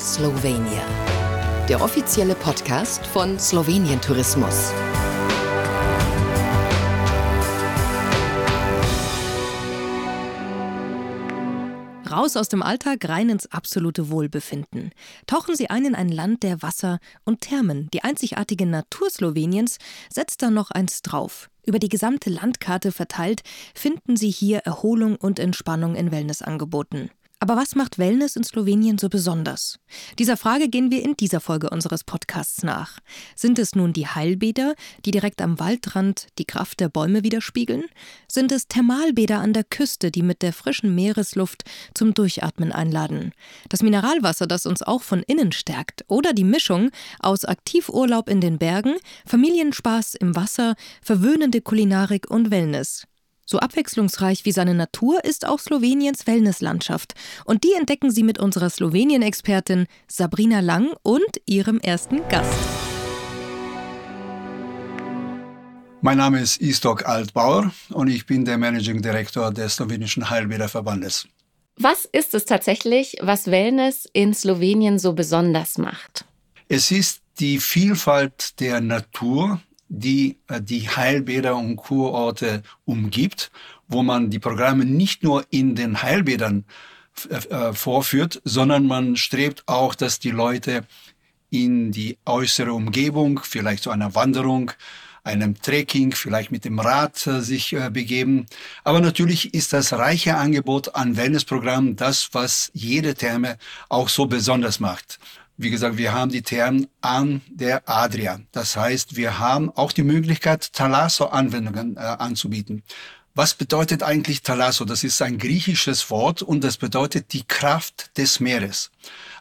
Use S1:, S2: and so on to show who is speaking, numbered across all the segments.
S1: Slovenia. Der offizielle Podcast von Slowenien Tourismus.
S2: Raus aus dem Alltag, rein ins absolute Wohlbefinden. Tauchen Sie ein in ein Land der Wasser und Thermen. Die einzigartige Natur Sloweniens setzt da noch eins drauf. Über die gesamte Landkarte verteilt finden Sie hier Erholung und Entspannung in Wellnessangeboten. Aber was macht Wellness in Slowenien so besonders? Dieser Frage gehen wir in dieser Folge unseres Podcasts nach. Sind es nun die Heilbäder, die direkt am Waldrand die Kraft der Bäume widerspiegeln? Sind es Thermalbäder an der Küste, die mit der frischen Meeresluft zum Durchatmen einladen? Das Mineralwasser, das uns auch von innen stärkt? Oder die Mischung aus Aktivurlaub in den Bergen, Familienspaß im Wasser, verwöhnende Kulinarik und Wellness? So abwechslungsreich wie seine Natur ist auch Sloweniens Wellnesslandschaft. Und die entdecken Sie mit unserer Slowenien-Expertin Sabrina Lang und ihrem ersten Gast.
S3: Mein Name ist Istok Altbauer und ich bin der Managing Director des slowenischen Heilbäderverbandes.
S4: Was ist es tatsächlich, was Wellness in Slowenien so besonders macht?
S3: Es ist die Vielfalt der Natur, die äh, die Heilbäder und Kurorte umgibt, wo man die Programme nicht nur in den Heilbädern äh, äh, vorführt, sondern man strebt auch, dass die Leute in die äußere Umgebung, vielleicht zu einer Wanderung, einem Trekking, vielleicht mit dem Rad äh, sich begeben. Aber natürlich ist das reiche Angebot an Wellnessprogrammen das, was jede Therme auch so besonders macht. Wie gesagt, wir haben die Thermen an der Adria. Das heißt, wir haben auch die Möglichkeit, Thalasso-Anwendungen äh, anzubieten. Was bedeutet eigentlich Thalasso? Das ist ein griechisches Wort und das bedeutet die Kraft des Meeres.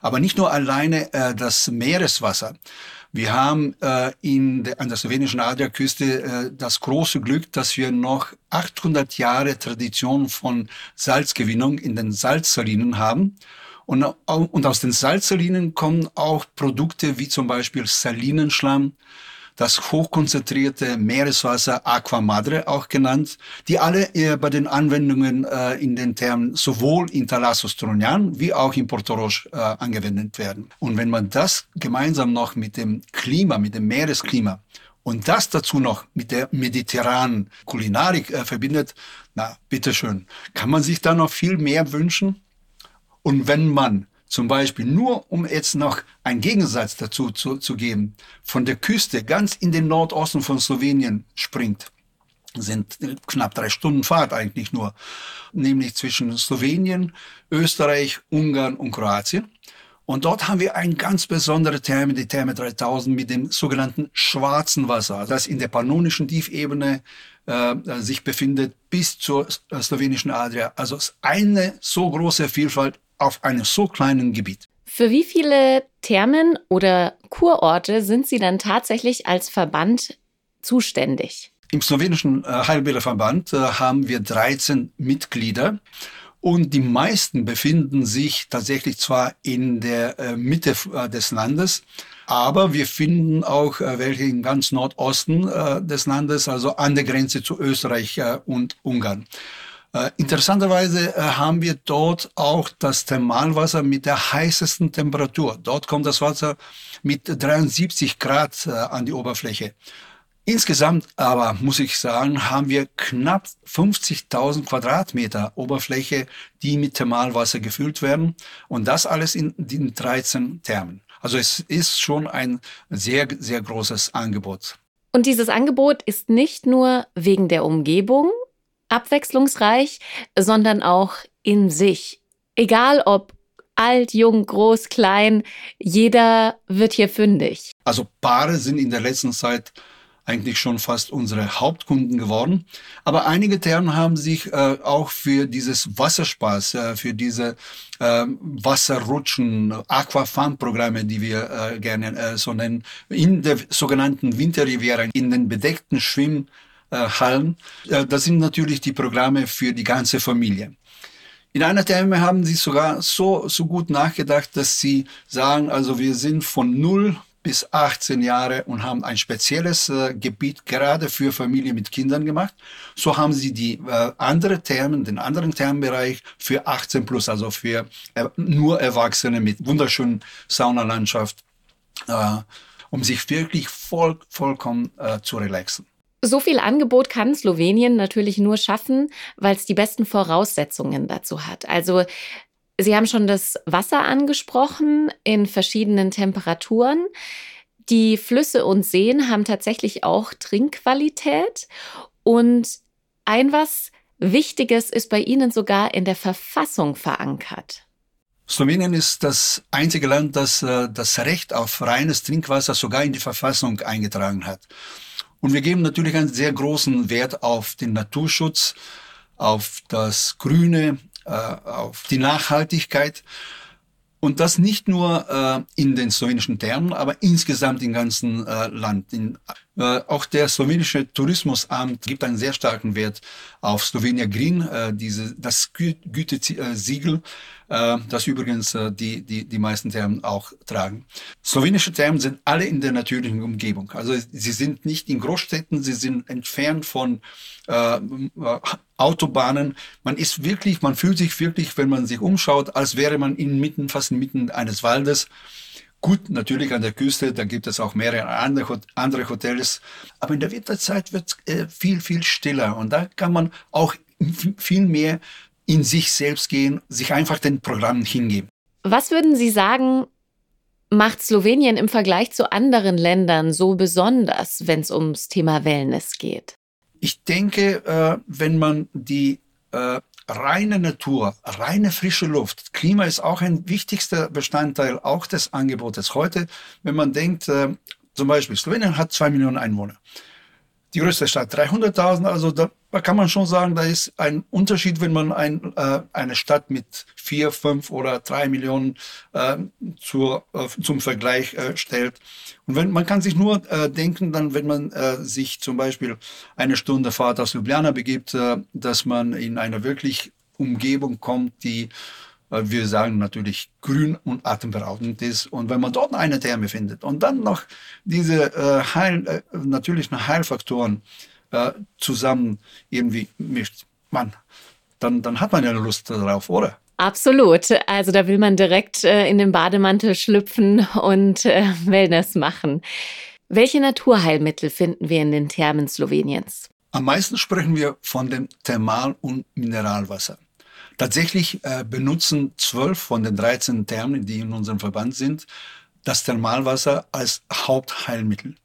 S3: Aber nicht nur alleine äh, das Meereswasser. Wir haben äh, in der, an der slowenischen Adriaküste äh, das große Glück, dass wir noch 800 Jahre Tradition von Salzgewinnung in den Salzsalinen haben. Und, und aus den Salzsalinen kommen auch Produkte wie zum Beispiel Salinenschlamm, das hochkonzentrierte Meereswasser Aqua Madre auch genannt, die alle äh, bei den Anwendungen äh, in den Thermen sowohl in Thalassos Tronian wie auch in Portorosch äh, angewendet werden. Und wenn man das gemeinsam noch mit dem Klima, mit dem Meeresklima und das dazu noch mit der mediterranen Kulinarik äh, verbindet, na, bitteschön. Kann man sich da noch viel mehr wünschen? Und wenn man zum Beispiel nur, um jetzt noch einen Gegensatz dazu zu, zu geben, von der Küste ganz in den Nordosten von Slowenien springt, sind knapp drei Stunden Fahrt eigentlich nur, nämlich zwischen Slowenien, Österreich, Ungarn und Kroatien. Und dort haben wir eine ganz besondere Therme, die Therme 3000 mit dem sogenannten schwarzen Wasser, das in der pannonischen Tiefebene äh, sich befindet bis zur slowenischen Adria. Also eine so große Vielfalt auf einem so kleinen Gebiet.
S4: Für wie viele Thermen oder Kurorte sind Sie dann tatsächlich als Verband zuständig?
S3: Im slowenischen äh, Heilbäderverband äh, haben wir 13 Mitglieder und die meisten befinden sich tatsächlich zwar in der äh, Mitte des Landes, aber wir finden auch welche im ganz Nordosten des Landes, also an der Grenze zu Österreich und Ungarn. Äh, interessanterweise äh, haben wir dort auch das Thermalwasser mit der heißesten Temperatur. Dort kommt das Wasser mit 73 Grad äh, an die Oberfläche. Insgesamt aber, muss ich sagen, haben wir knapp 50.000 Quadratmeter Oberfläche, die mit Thermalwasser gefüllt werden. Und das alles in den 13 Thermen. Also es ist schon ein sehr, sehr großes Angebot.
S4: Und dieses Angebot ist nicht nur wegen der Umgebung abwechslungsreich, sondern auch in sich. Egal ob alt, jung, groß, klein, jeder wird hier fündig.
S3: Also Paare sind in der letzten Zeit eigentlich schon fast unsere Hauptkunden geworden. Aber einige Thermen haben sich äh, auch für dieses Wasserspaß, äh, für diese äh, Wasserrutschen, Aquafan-Programme, die wir äh, gerne äh, so nennen, in der sogenannten Winterriviera, in den bedeckten Schwimm Hallen. Äh, das sind natürlich die Programme für die ganze Familie. In einer Therme haben sie sogar so, so gut nachgedacht, dass sie sagen, also wir sind von null bis 18 Jahre und haben ein spezielles äh, Gebiet gerade für Familien mit Kindern gemacht. So haben sie die äh, andere Thermen, den anderen Thermenbereich für 18 plus, also für äh, nur Erwachsene mit wunderschönen Saunalandschaft, äh, um sich wirklich voll, vollkommen äh, zu relaxen.
S4: So viel Angebot kann Slowenien natürlich nur schaffen, weil es die besten Voraussetzungen dazu hat. Also Sie haben schon das Wasser angesprochen in verschiedenen Temperaturen. Die Flüsse und Seen haben tatsächlich auch Trinkqualität. Und ein was Wichtiges ist bei Ihnen sogar in der Verfassung verankert.
S3: Slowenien ist das einzige Land, das äh, das Recht auf reines Trinkwasser sogar in die Verfassung eingetragen hat. Und wir geben natürlich einen sehr großen Wert auf den Naturschutz, auf das Grüne, äh, auf die Nachhaltigkeit. Und das nicht nur äh, in den slowenischen Termen, aber insgesamt im ganzen äh, Land. In, äh, auch der slowenische Tourismusamt gibt einen sehr starken Wert auf Slovenia Green, äh, diese, das Gü Gütesiegel, äh, das übrigens äh, die, die, die meisten Thermen auch tragen. Slowenische Thermen sind alle in der natürlichen Umgebung. Also sie sind nicht in Großstädten, sie sind entfernt von äh, Autobahnen. Man ist wirklich, man fühlt sich wirklich, wenn man sich umschaut, als wäre man inmitten, fast inmitten eines Waldes. Gut, natürlich an der Küste, da gibt es auch mehrere andere Hotels, aber in der Winterzeit wird es äh, viel, viel stiller und da kann man auch viel mehr in sich selbst gehen, sich einfach den Programmen hingeben.
S4: Was würden Sie sagen, macht Slowenien im Vergleich zu anderen Ländern so besonders, wenn es ums Thema Wellness geht?
S3: Ich denke, äh, wenn man die äh, reine Natur, reine frische Luft. Klima ist auch ein wichtigster Bestandteil auch des Angebotes. Heute, wenn man denkt, äh, zum Beispiel Slowenien hat zwei Millionen Einwohner. Die größte Stadt 300.000, also da kann man schon sagen, da ist ein Unterschied, wenn man ein, äh, eine Stadt mit vier, fünf oder drei Millionen äh, zur, äh, zum Vergleich äh, stellt. Und wenn man kann sich nur äh, denken, dann wenn man äh, sich zum Beispiel eine Stunde Fahrt aus Ljubljana begibt, dass man in eine wirklich Umgebung kommt, die wir sagen natürlich grün und atemberaubend ist. Und wenn man dort eine Therme findet und dann noch diese äh, Heil, äh, natürlichen Heilfaktoren äh, zusammen irgendwie mischt, man, dann, dann hat man ja Lust darauf, oder?
S4: Absolut. Also da will man direkt äh, in den Bademantel schlüpfen und äh, Wellness machen. Welche Naturheilmittel finden wir in den Thermen Sloweniens?
S3: Am meisten sprechen wir von dem Thermal- und Mineralwasser. Tatsächlich äh, benutzen zwölf von den 13 Thermen, die in unserem Verband sind, das Thermalwasser als Hauptheilmittel.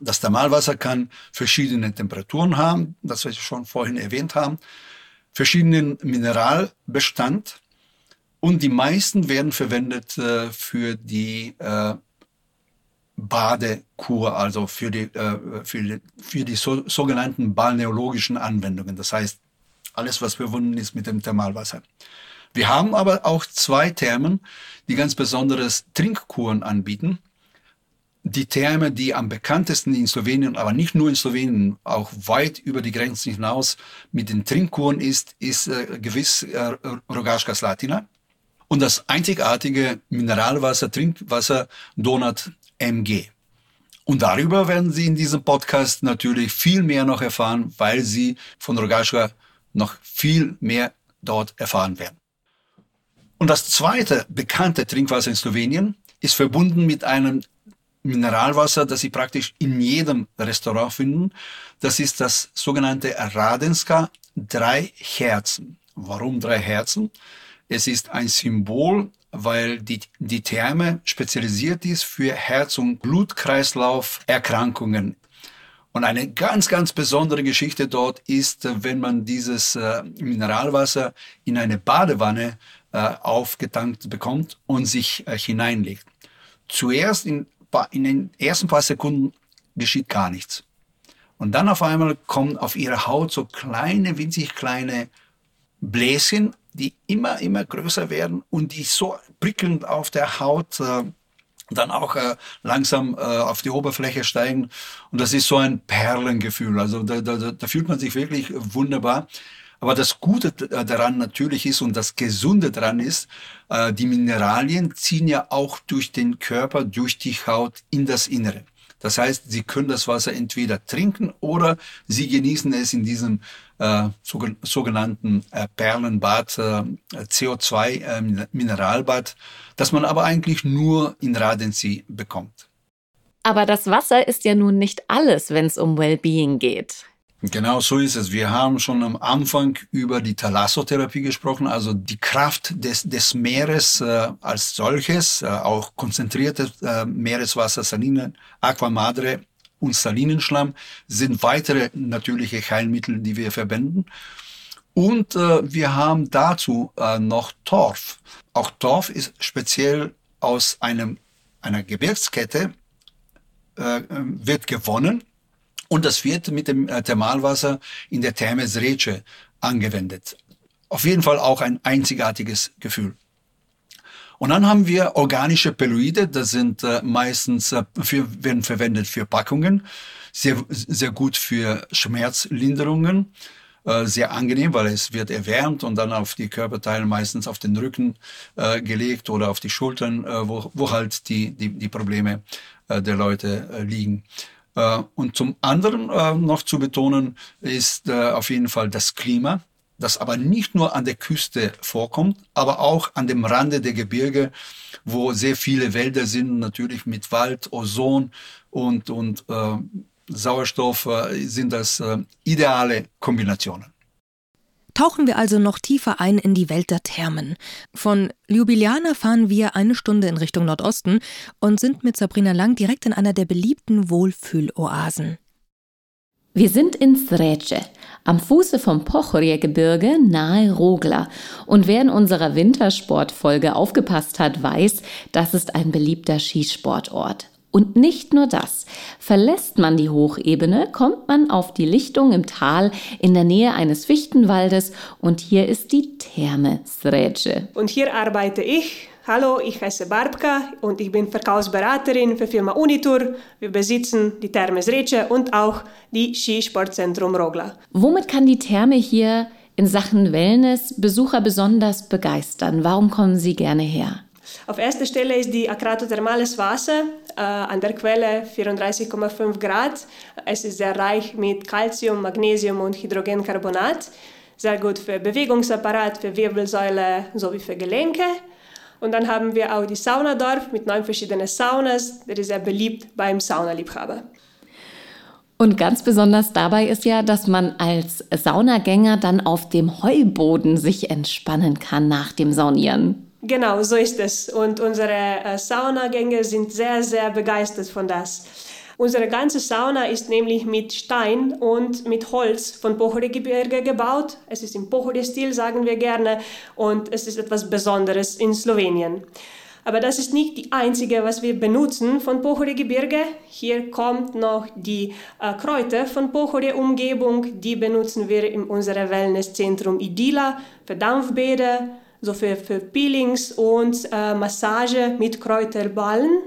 S3: Das Thermalwasser kann verschiedene Temperaturen haben, das wir schon vorhin erwähnt haben, verschiedenen Mineralbestand und die meisten werden verwendet äh, für die äh, Badekur, also für die, äh, für die, für die so, sogenannten balneologischen Anwendungen. Das heißt, alles, was verbunden ist mit dem Thermalwasser. Wir haben aber auch zwei Thermen, die ganz besonderes Trinkkuren anbieten die Therme, die am bekanntesten in Slowenien, aber nicht nur in Slowenien, auch weit über die Grenzen hinaus mit den Trinkkuren ist, ist äh, gewiss äh, Rogaška Slatina. Und das einzigartige Mineralwasser, Trinkwasser Donat MG. Und darüber werden Sie in diesem Podcast natürlich viel mehr noch erfahren, weil Sie von Rogaška noch viel mehr dort erfahren werden. Und das zweite bekannte Trinkwasser in Slowenien ist verbunden mit einem Mineralwasser, das Sie praktisch in jedem Restaurant finden. Das ist das sogenannte Radenska drei Herzen. Warum drei Herzen? Es ist ein Symbol, weil die, die Therme spezialisiert ist für Herz- und Blutkreislauferkrankungen. Und eine ganz, ganz besondere Geschichte dort ist, wenn man dieses äh, Mineralwasser in eine Badewanne äh, aufgetankt bekommt und sich äh, hineinlegt. Zuerst in in den ersten paar Sekunden geschieht gar nichts. Und dann auf einmal kommen auf ihre Haut so kleine, winzig kleine Bläschen, die immer, immer größer werden und die so prickelnd auf der Haut äh, dann auch äh, langsam äh, auf die Oberfläche steigen. Und das ist so ein Perlengefühl. Also da, da, da fühlt man sich wirklich wunderbar. Aber das Gute daran natürlich ist und das Gesunde daran ist, äh, die Mineralien ziehen ja auch durch den Körper, durch die Haut in das Innere. Das heißt, Sie können das Wasser entweder trinken oder Sie genießen es in diesem äh, sogenannten äh, Perlenbad, äh, CO2-Mineralbad, äh, das man aber eigentlich nur in Radensee bekommt.
S4: Aber das Wasser ist ja nun nicht alles, wenn es um Wellbeing geht.
S3: Genau so ist es. Wir haben schon am Anfang über die Thalassotherapie gesprochen, also die Kraft des, des Meeres äh, als solches, äh, auch konzentriertes äh, Meereswasser, Salinen, Aquamadre und Salinenschlamm sind weitere natürliche Heilmittel, die wir verwenden. Und äh, wir haben dazu äh, noch Torf. Auch Torf ist speziell aus einem, einer Gebirgskette, äh, wird gewonnen und das wird mit dem äh, Thermalwasser in der Therme Srece angewendet. Auf jeden Fall auch ein einzigartiges Gefühl. Und dann haben wir organische Peloide, das sind äh, meistens äh, für, werden verwendet für Packungen, sehr, sehr gut für Schmerzlinderungen, sehr angenehm, weil es wird erwärmt und dann auf die Körperteile meistens auf den Rücken gelegt oder auf die Schultern, wo, wo halt die, die, die Probleme der Leute liegen. Äh, und zum anderen äh, noch zu betonen ist äh, auf jeden Fall das Klima, das aber nicht nur an der Küste vorkommt, aber auch an dem Rande der Gebirge, wo sehr viele Wälder sind, natürlich mit Wald, Ozon und, und äh, Sauerstoff sind das äh, ideale Kombinationen.
S2: Tauchen wir also noch tiefer ein in die Welt der Thermen. Von Ljubljana fahren wir eine Stunde in Richtung Nordosten und sind mit Sabrina Lang direkt in einer der beliebten Wohlfühloasen.
S4: Wir sind in Srece, am Fuße vom Pohorje-Gebirge nahe Rogla. Und wer in unserer Wintersportfolge aufgepasst hat, weiß, das ist ein beliebter Skisportort. Und nicht nur das. Verlässt man die Hochebene, kommt man auf die Lichtung im Tal in der Nähe eines Fichtenwaldes und hier ist die Therme Srece.
S5: Und hier arbeite ich. Hallo, ich heiße Barbka und ich bin Verkaufsberaterin für Firma Unitur. Wir besitzen die Therme Srece und auch die Skisportzentrum Rogla.
S4: Womit kann die Therme hier in Sachen Wellness Besucher besonders begeistern? Warum kommen sie gerne her?
S5: Auf erster Stelle ist die akratothermales Wasser äh, an der Quelle 34,5 Grad. Es ist sehr reich mit Calcium, Magnesium und Hydrogencarbonat. Sehr gut für Bewegungsapparat, für Wirbelsäule sowie für Gelenke. Und dann haben wir auch die Saunadorf mit neun verschiedenen Saunas. Der ist sehr beliebt beim Saunaliebhaber.
S4: Und ganz besonders dabei ist ja, dass man als Saunagänger dann auf dem Heuboden sich entspannen kann nach dem Saunieren.
S5: Genau, so ist es. Und unsere äh, Saunagänger sind sehr, sehr begeistert von das. Unsere ganze Sauna ist nämlich mit Stein und mit Holz von Pohore-Gebirge gebaut. Es ist im Pohore-Stil, sagen wir gerne, und es ist etwas Besonderes in Slowenien. Aber das ist nicht die einzige, was wir benutzen von Pohore-Gebirge. Hier kommt noch die äh, Kräuter von Pohore-Umgebung. Die benutzen wir in unserem Wellnesszentrum Idila für Dampfbäder, so für, für Peelings und äh, Massage mit Kräuterballen.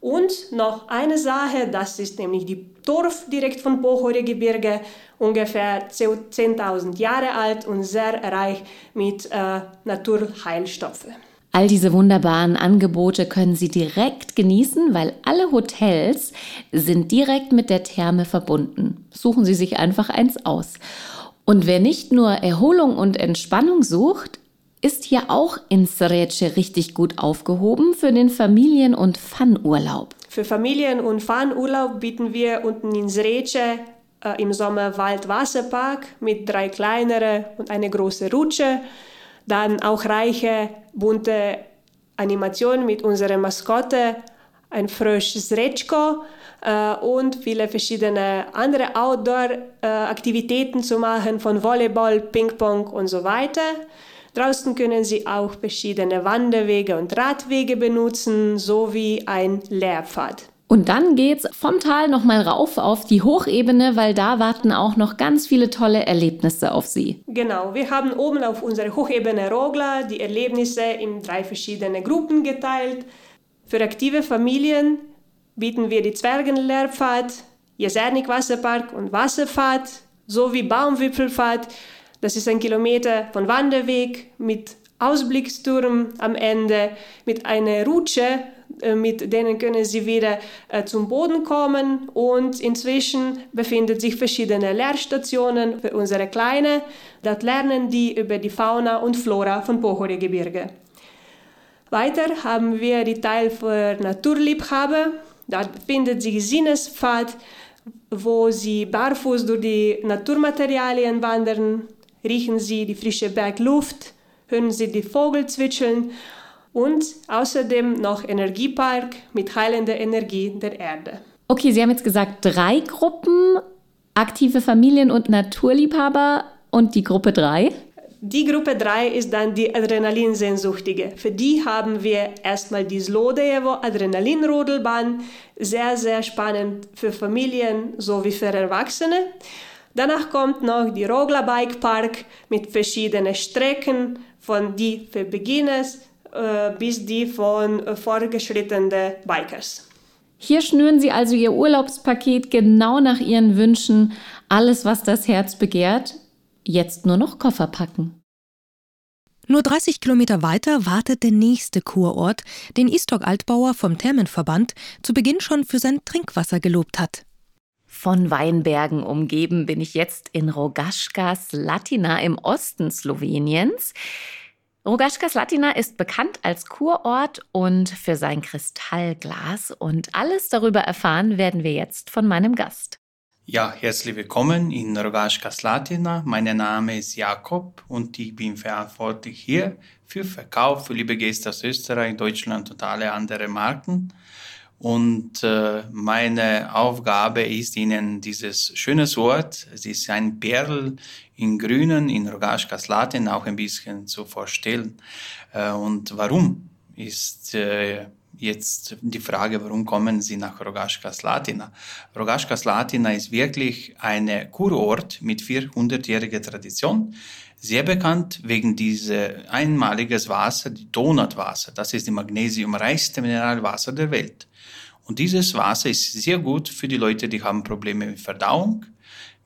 S5: Und noch eine Sache, das ist nämlich die Torf direkt von Pohore Gebirge, ungefähr 10.000 Jahre alt und sehr reich mit äh, Naturheilstoffen.
S4: All diese wunderbaren Angebote können Sie direkt genießen, weil alle Hotels sind direkt mit der Therme verbunden. Suchen Sie sich einfach eins aus. Und wer nicht nur Erholung und Entspannung sucht, ist hier auch in Srece richtig gut aufgehoben für den Familien- und Fun-Urlaub.
S5: Für Familien- und Fun-Urlaub bieten wir unten in Srece äh, im Sommer Waldwasserpark mit drei kleineren und eine große Rutsche. Dann auch reiche, bunte Animationen mit unserer Maskotte, ein Frosch Srečko äh, und viele verschiedene andere Outdoor-Aktivitäten äh, zu machen, von Volleyball, Ping-Pong und so weiter. Draußen können Sie auch verschiedene Wanderwege und Radwege benutzen, sowie ein Lehrpfad.
S4: Und dann geht's vom Tal nochmal rauf auf die Hochebene, weil da warten auch noch ganz viele tolle Erlebnisse auf Sie.
S5: Genau, wir haben oben auf unserer Hochebene Rogla die Erlebnisse in drei verschiedene Gruppen geteilt. Für aktive Familien bieten wir die Zwergenlehrpfad, Jesernik Wasserpark und Wasserpfad sowie Baumwipfelpfad Das ist ein Kilometer von Wanderweg mit Ausblicksturm am Ende, mit einer Rutsche, äh, mit denen können sie wieder äh, zum Boden kommen und inzwischen befinden sich verschiedene Lehrstationen für unsere Kleine. Dort lernen die über die Fauna und Flora von Pohore-Gebirge. Weiter haben wir die Teil für Naturliebhaber. Dort befindet sich Sinnespfad, wo sie barfuß durch die Naturmaterialien wandern, riechen sie die frische Bergluft, hören sie die Vogel zwitschern und außerdem noch Energiepark mit heilender Energie der Erde.
S4: Okay, Sie haben jetzt gesagt, drei Gruppen, aktive Familien und Naturliebhaber und die Gruppe drei?
S5: Die Gruppe 3 ist dann die Adrenalinsehnsüchtige. Für die haben wir erstmal die Slodejevo Adrenalinrodelbahn, sehr, sehr spannend für Familien sowie für Erwachsene. Danach kommt noch die Rogla Bike Park mit verschiedenen Strecken, von die für Beginners äh, bis die von äh, fortgeschrittenen Bikers.
S4: Hier schnüren Sie also Ihr Urlaubspaket genau nach Ihren Wünschen, alles, was das Herz begehrt. Jetzt nur noch Koffer packen.
S2: Nur 30 Kilometer weiter wartet der nächste Kurort, den Istok Altbauer vom Thermenverband zu Beginn schon für sein Trinkwasser gelobt hat.
S4: Von Weinbergen umgeben bin ich jetzt in Rogaška Slatina im Osten Sloweniens. Rogaška Slatina ist bekannt als Kurort und für sein Kristallglas. Und alles darüber erfahren werden wir jetzt von meinem Gast.
S6: Ja, herzlich willkommen in Rogaška Slatina. Mein Name ist Jakob und ich bin verantwortlich hier für Verkauf für liebe Gäste aus Österreich, Deutschland und alle anderen Marken. Und äh, meine Aufgabe ist Ihnen dieses schöne Ort, es ist ein Perl in Grünen, in Rogaška Slatina auch ein bisschen zu vorstellen. Äh, und warum ist äh, jetzt die Frage, warum kommen Sie nach Rogaška Slatina? Rogaška Slatina ist wirklich ein Kurort mit 400-jähriger Tradition. Sehr bekannt wegen dieses einmaliges Wasser, die Donutwasser. Das ist die magnesiumreichste Mineralwasser der Welt. Und dieses Wasser ist sehr gut für die Leute, die haben Probleme mit Verdauung,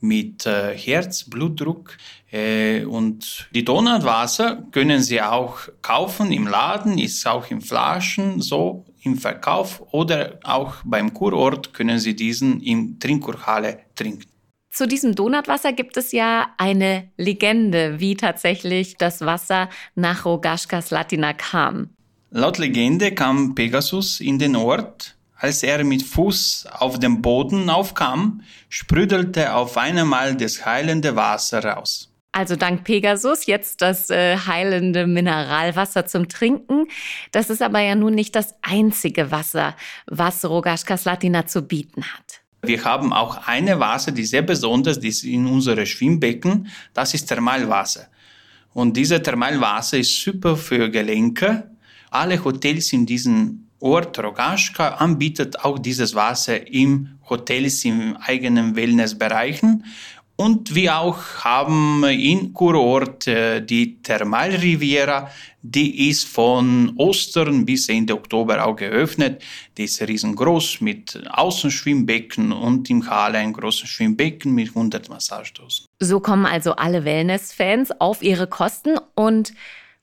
S6: mit äh, Herz, Blutdruck. Äh, und die Donutwasser können Sie auch kaufen im Laden, ist auch in Flaschen so im Verkauf oder auch beim Kurort können Sie diesen in Trinkurhalle trinken.
S4: Zu diesem Donutwasser gibt es ja eine Legende, wie tatsächlich das Wasser nach Rogaška Slatina kam.
S6: Laut Legende kam Pegasus in den Ort als er mit Fuß auf dem Boden aufkam, sprudelte auf einmal das heilende Wasser raus.
S4: Also dank Pegasus jetzt das äh, heilende Mineralwasser zum Trinken. Das ist aber ja nun nicht das einzige Wasser, was Rogaška Slatina zu bieten hat.
S6: Wir haben auch eine Wasser, die sehr besonders ist in unserem Schwimmbecken. Das ist Thermalwasser. Und dieses Thermalwasser ist super für Gelenke. Alle Hotels in diesem Ort Rogaška anbietet auch dieses Wasser im Hotels im eigenen Wellnessbereichen. Und wir auch haben in Kurort äh, die Thermalriviera, die ist von Ostern bis Ende Oktober auch geöffnet. Die ist riesengroß mit Außenschwimmbecken und im Halle ein großes Schwimmbecken mit 100 Massagedosen.
S4: So kommen also alle Wellness-Fans auf ihre Kosten und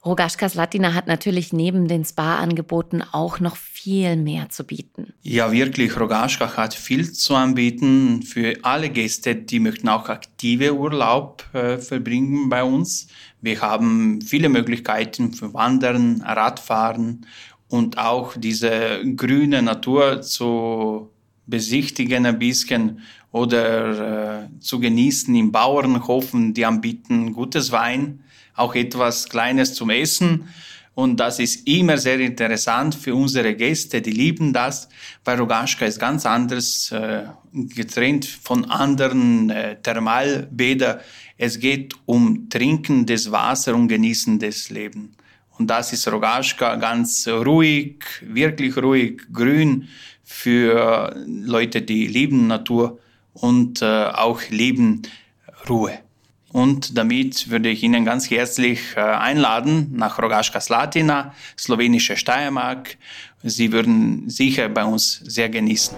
S4: Rogaška Slatina hat natürlich neben den Spa-Angeboten auch noch viel mehr zu bieten.
S6: Ja, wirklich. Rogaška hat viel zu anbieten für alle Gäste, die möchten auch aktive Urlaub äh, verbringen bei uns. Wir haben viele Möglichkeiten für Wandern, Radfahren und auch diese grüne Natur zu besichtigen ein bisschen oder äh, zu genießen im Bauernhofen. Die anbieten gutes Wein auch etwas Kleines zum Essen. Und das ist immer sehr interessant für unsere Gäste, die lieben das, weil Rogaška ist ganz anders, äh, getrennt von anderen äh, Thermalbädern. Es geht um trinkendes Wasser und genießendes Leben. Und das ist Rogaška ganz ruhig, wirklich ruhig, grün für Leute, die lieben Natur und äh, auch lieben Ruhe. Und damit würde ich Ihnen ganz herzlich äh, einladen nach Rogaška Slatina, slowenische Steiermark. Sie würden sicher bei uns sehr genießen.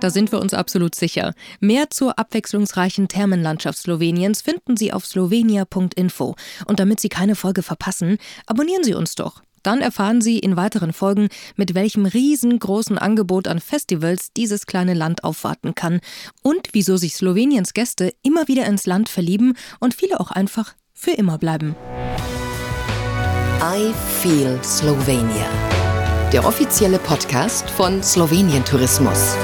S2: Da sind wir uns absolut sicher. Mehr zur abwechslungsreichen Thermenlandschaft Sloweniens finden Sie auf slowenia.info. Und damit Sie keine Folge verpassen, abonnieren Sie uns doch. Dann erfahren Sie in weiteren Folgen, mit welchem riesengroßen Angebot an Festivals dieses kleine Land aufwarten kann und wieso sich Sloweniens Gäste immer wieder ins Land verlieben und viele auch einfach für immer bleiben.
S1: I Feel Slovenia. Der offizielle Podcast von Slowenien Tourismus.